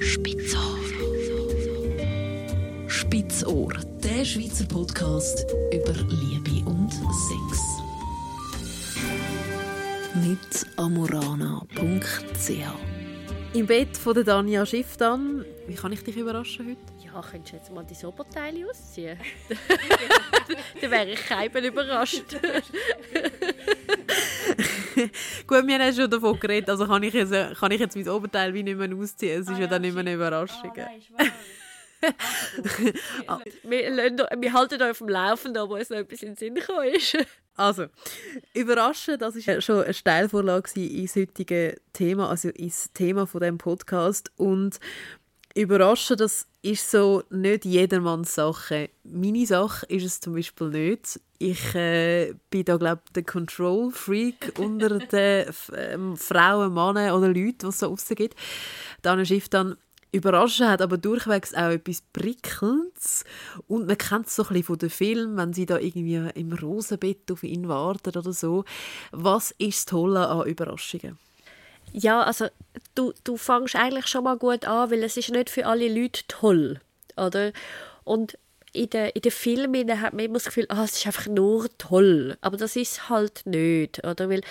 Spitzohr. Spitzohr, der Schweizer Podcast über Liebe und Sex. Mit amorana.ch Im Bett von der Danja Schifftan. Wie kann ich dich überraschen heute? Ja, könntest du jetzt mal die Oberteile ausziehen? Dann wäre ich keinem überrascht. Gut, wir haben schon davon geredet, also kann ich jetzt, kann ich jetzt mein Oberteil wie nicht mehr ausziehen. Es ist ja, dann nicht mehr eine Überraschung. Ah, wir, lassen, wir halten euch auf dem Laufenden, ob uns noch etwas in den Sinn gekommen ist. Also, überraschen, das war schon eine Steilvorlage ins heutige Thema, also ins Thema von dem Podcast. Und überraschen, das ist so nicht jedermanns Sache. Meine Sache ist es zum Beispiel nicht. Ich äh, bin da, glaube ich, der Control-Freak unter den ähm, Frauen, Männern oder Leuten, die es so rausgibt. Dann Schiff dann Überraschen hat aber durchwegs auch etwas Prickelndes. Und man kennt es so ein bisschen von den Filmen, wenn sie da irgendwie im Rosenbett auf ihn warten oder so. Was ist das Tolle an Überraschungen? Ja, also du, du fängst eigentlich schon mal gut an, weil es ist nicht für alle Leute toll, oder? Und in den, in den Filmen hat man immer das Gefühl, ah, es ist einfach nur toll. Aber das ist halt nicht, oder? Weil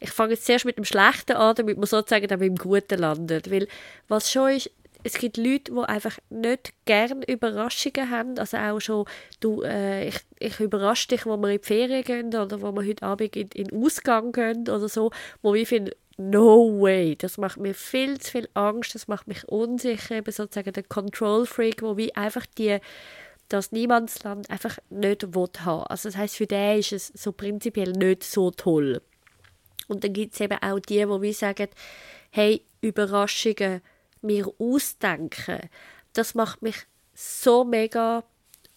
ich fange jetzt zuerst mit dem Schlechten an, damit man sozusagen dann mit dem Guten landet. Weil was schon ist, es gibt Leute, die einfach nicht gerne Überraschungen haben. Also auch schon, du, äh, ich, ich überrasche dich, wo wir in die Ferien gehen oder wo wir heute Abend in, in Ausgang gehen oder so, wo ich finde, no way, das macht mir viel zu viel Angst, das macht mich unsicher, eben sozusagen der Control Freak, wo wie einfach die das Niemandsland einfach nicht will haben. Also das heißt für den ist es so prinzipiell nicht so toll. Und dann gibt es eben auch die, wo wir sagen, hey, Überraschungen mir ausdenken, das macht mich so mega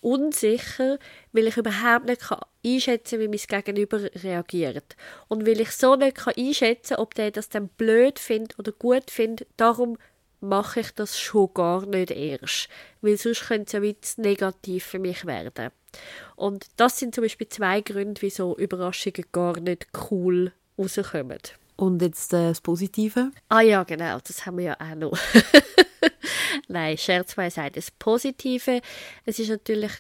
unsicher, weil ich überhaupt nicht kann einschätzen kann, wie mein Gegenüber reagiert. Und weil ich so nicht kann einschätzen kann, ob der das dann blöd findet oder gut findet, darum mache ich das schon gar nicht erst. Weil sonst könnte es ja wieder negativ für mich werden. Und das sind zum Beispiel zwei Gründe, wieso Überraschungen gar nicht cool rauskommen. Und jetzt äh, das Positive? Ah ja, genau, das haben wir ja auch noch. Nein, Scherz beiseite. Das Positive, es ist natürlich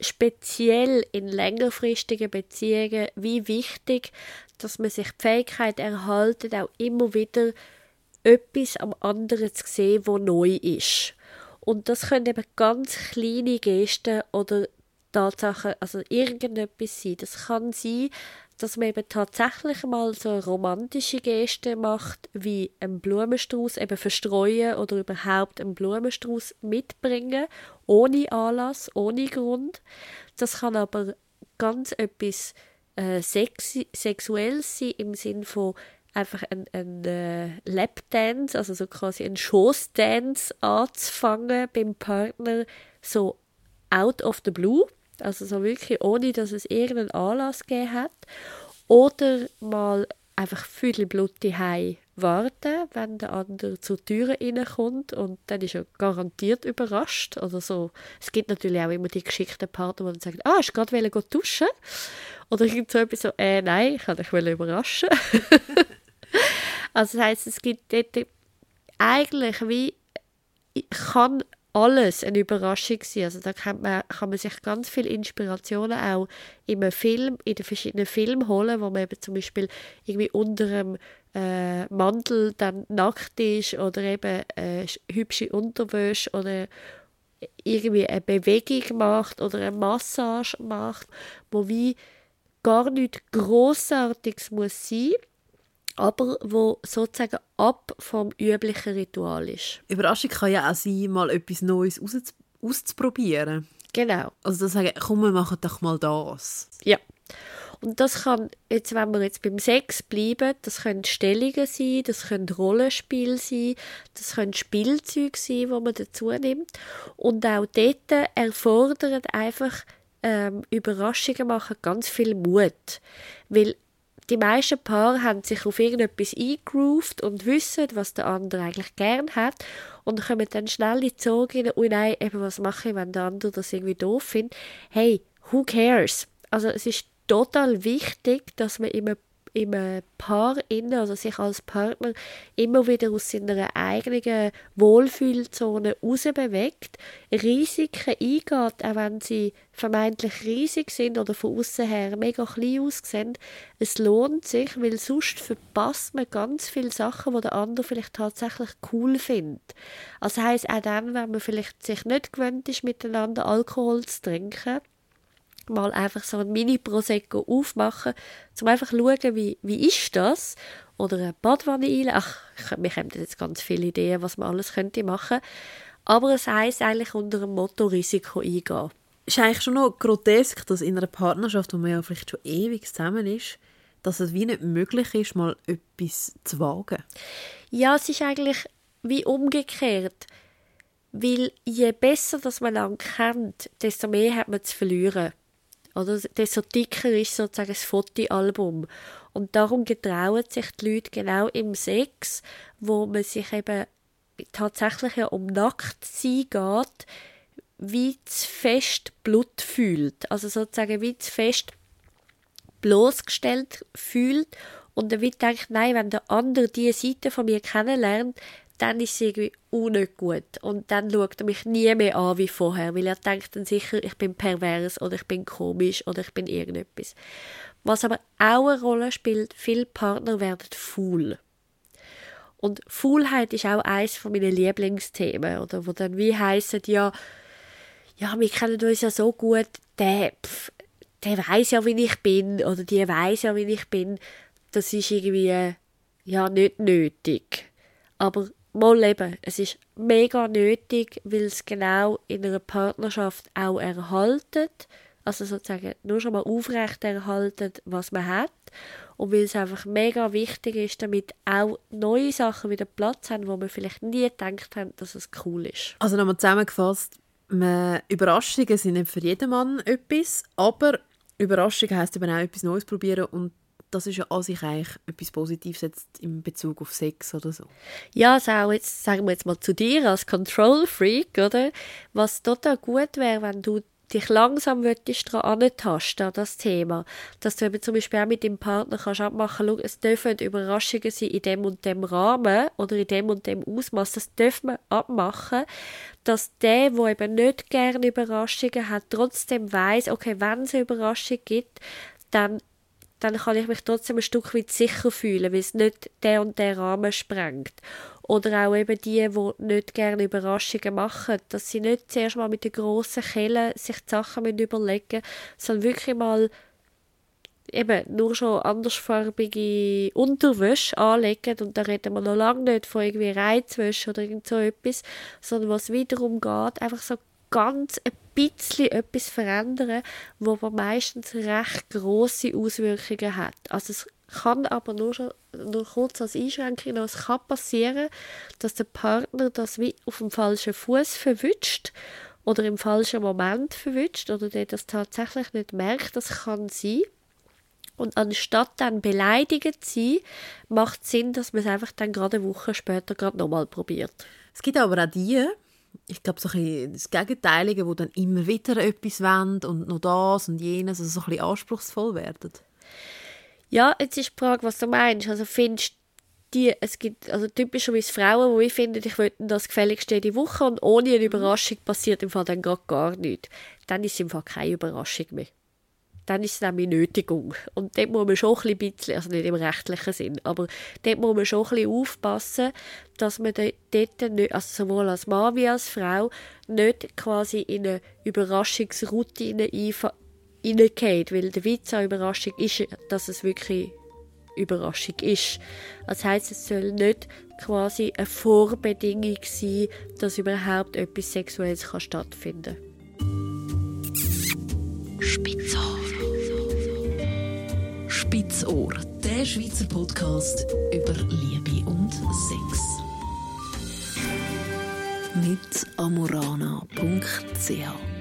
speziell in längerfristigen Beziehungen wie wichtig, dass man sich die Fähigkeit erhaltet, auch immer wieder etwas am anderen zu sehen, wo neu ist. Und das können eben ganz kleine Gesten oder Tatsachen, also irgendetwas sein. Das kann sein, dass man eben tatsächlich mal so eine romantische Geste macht, wie einen Blumenstrauß eben verstreuen oder überhaupt einen Blumenstrauß mitbringen, ohne Anlass, ohne Grund. Das kann aber ganz etwas äh, sexi sexuelles sein im Sinn von einfach ein, ein äh, Lapdance, also so quasi ein Schoßdance anzufangen beim Partner, so out of the blue also so wirklich, ohne dass es irgendeinen Anlass gegeben hat. Oder mal einfach viel Blut daheim warten, wenn der andere zur Tür reinkommt und dann ist er garantiert überrascht. Oder so. Es gibt natürlich auch immer die geschickten Partner, die sagen, ah, ich gerade duschen. Oder irgend so etwas so, äh, nein, ich kann dich überraschen. also das heisst, es gibt dort eigentlich wie, kann alles eine Überraschung sein. Also da kann man, kann man sich ganz viele Inspirationen auch einem Film, in den verschiedenen Filmen holen, wo man eben zum Beispiel irgendwie unter einem äh, Mantel dann nackt ist oder eben äh, hübsche Unterwäsche oder irgendwie eine Bewegung macht oder eine Massage macht, wo wie gar nichts Grossartiges muss sein aber wo sozusagen ab vom üblichen Ritual ist. Überraschung kann ja auch sein, mal etwas Neues auszuprobieren. Genau. Also das sagen, komm, wir machen doch mal das. Ja. Und das kann, jetzt, wenn wir jetzt beim Sex bleiben, das können Stellungen sein, das können Rollenspiele sein, das können Spielzeuge sein, wo man dazu nimmt. Und auch dort erfordert einfach ähm, Überraschungen machen ganz viel Mut. Weil die meisten Paare haben sich auf irgendetwas eingegroovt und wissen, was der andere eigentlich gern hat und kommen dann schnell in die Sorge rein, oh nein, eben, was mache ich, wenn der andere das irgendwie doof findet. Hey, who cares? Also es ist total wichtig, dass man einem, im Paar innen, also sich als Partner immer wieder aus seiner eigenen Wohlfühlzone rausbewegt, Risiken eingeht, auch wenn sie vermeintlich riesig sind oder von außen her mega klein aussehen. Es lohnt sich, weil sonst verpasst man ganz viele Sachen, die der andere vielleicht tatsächlich cool findet. Also heisst auch dann, wenn man vielleicht sich nicht gewöhnt ist, miteinander Alkohol zu trinken, mal einfach so ein Mini-Prosecco aufmachen, um einfach zu schauen, wie, wie ist das? Oder eine Badwanne einlegen. Ach, mir kommen jetzt ganz viele Ideen, was man alles könnte machen. Aber es heisst eigentlich unter dem Motto Risiko eingehen. Es ist eigentlich schon noch grotesk, dass in einer Partnerschaft, wo man ja vielleicht schon ewig zusammen ist, dass es wie nicht möglich ist, mal etwas zu wagen. Ja, es ist eigentlich wie umgekehrt. Weil je besser dass man lange kennt, desto mehr hat man zu verlieren. Oder desto dicker ist sozusagen das Fotoalbum. Und darum getrauen sich die Leute genau im Sex, wo man sich eben tatsächlich ja um Nacktsein geht, wie zu fest Blut fühlt. Also sozusagen wie zu fest bloßgestellt fühlt und dann wird denkt, nein, wenn der andere diese Seite von mir kennenlernt, dann ist es irgendwie auch nicht gut. Und dann schaut er mich nie mehr an wie vorher, weil er denkt dann sicher, ich bin pervers oder ich bin komisch oder ich bin irgendetwas. Was aber auch eine Rolle spielt, viele Partner werden faul. Und Faulheit ist auch eines von meinen Lieblingsthemen, oder wo dann wie heissen, ja, ja, wir kennen uns ja so gut, der, pf, der weiß ja, wie ich bin, oder die weiß ja, wie ich bin. Das ist irgendwie, ja, nicht nötig. Aber mal eben, es ist mega nötig, weil es genau in einer Partnerschaft auch erhaltet, also sozusagen nur schon mal aufrecht erhaltet, was man hat und weil es einfach mega wichtig ist, damit auch neue Sachen wieder Platz haben, wo man vielleicht nie gedacht haben, dass es cool ist. Also nochmal zusammengefasst, Überraschungen sind nicht für jeden Mann etwas, aber Überraschung heisst eben auch etwas Neues probieren und das ist ja an sich eigentlich etwas Positives jetzt in Bezug auf Sex oder so. Ja, also auch jetzt, sagen wir jetzt mal zu dir als Control-Freak, oder? Was total gut wäre, wenn du dich langsam würdest daran antasten, an das Thema. Dass du eben zum Beispiel auch mit deinem Partner kannst abmachen, schau, es dürfen Überraschungen sein in dem und dem Rahmen oder in dem und dem Ausmaß. Das dürfen wir abmachen, dass der, der eben nicht gerne Überraschungen hat, trotzdem weiß, okay, wenn es eine Überraschung gibt, dann dann kann ich mich trotzdem ein Stück weit sicher fühlen, weil es nicht der und der Rahmen sprengt. Oder auch eben die, die nicht gerne Überraschungen machen, dass sie nicht zuerst mal mit den grossen Kellen sich die Sachen überlegen müssen, sondern wirklich mal eben nur schon andersfarbige Unterwäsche anlegen und da reden wir noch lange nicht von irgendwie Reizwäsche oder irgend so etwas, sondern was wiederum geht, einfach so ganz ein bisschen etwas verändern, wo aber meistens recht große Auswirkungen hat. Also es kann aber nur schon nur kurz als Einschränkung noch, es kann passieren, dass der Partner das wie auf dem falschen Fuß verwünscht oder im falschen Moment verwünscht oder der das tatsächlich nicht merkt, das kann sein. Und anstatt dann beleidigt zu sein, macht es Sinn, dass man es einfach dann gerade eine Woche später gerade nochmal probiert. Es gibt aber auch die, ich glaube, so das Gegenteilige, die dann immer wieder etwas wollen und noch das und jenes, also so ein anspruchsvoll werden. Ja, jetzt ist die Frage, was du meinst. Also findest die, es gibt also typischerweise Frauen, die finden, ich will das gefälligst jede Woche und ohne eine Überraschung passiert im Fall dann gar nichts. Dann ist es im Fall keine Überraschung mehr dann ist es nämlich Nötigung. Und dort muss man schon ein bisschen, also nicht im rechtlichen Sinn, aber dort muss man schon ein bisschen aufpassen, dass man dort nicht, also sowohl als Mann wie als Frau, nicht quasi in eine Überraschungsroutine hineingeht, weil der Witz an Überraschung ist, dass es wirklich Überraschung ist. Das heisst, es soll nicht quasi eine Vorbedingung sein, dass überhaupt etwas Sexuelles kann stattfinden kann. Spitzohr. Spitzohr, der Schweizer Podcast über Liebe und Sex. Mit amorana.ch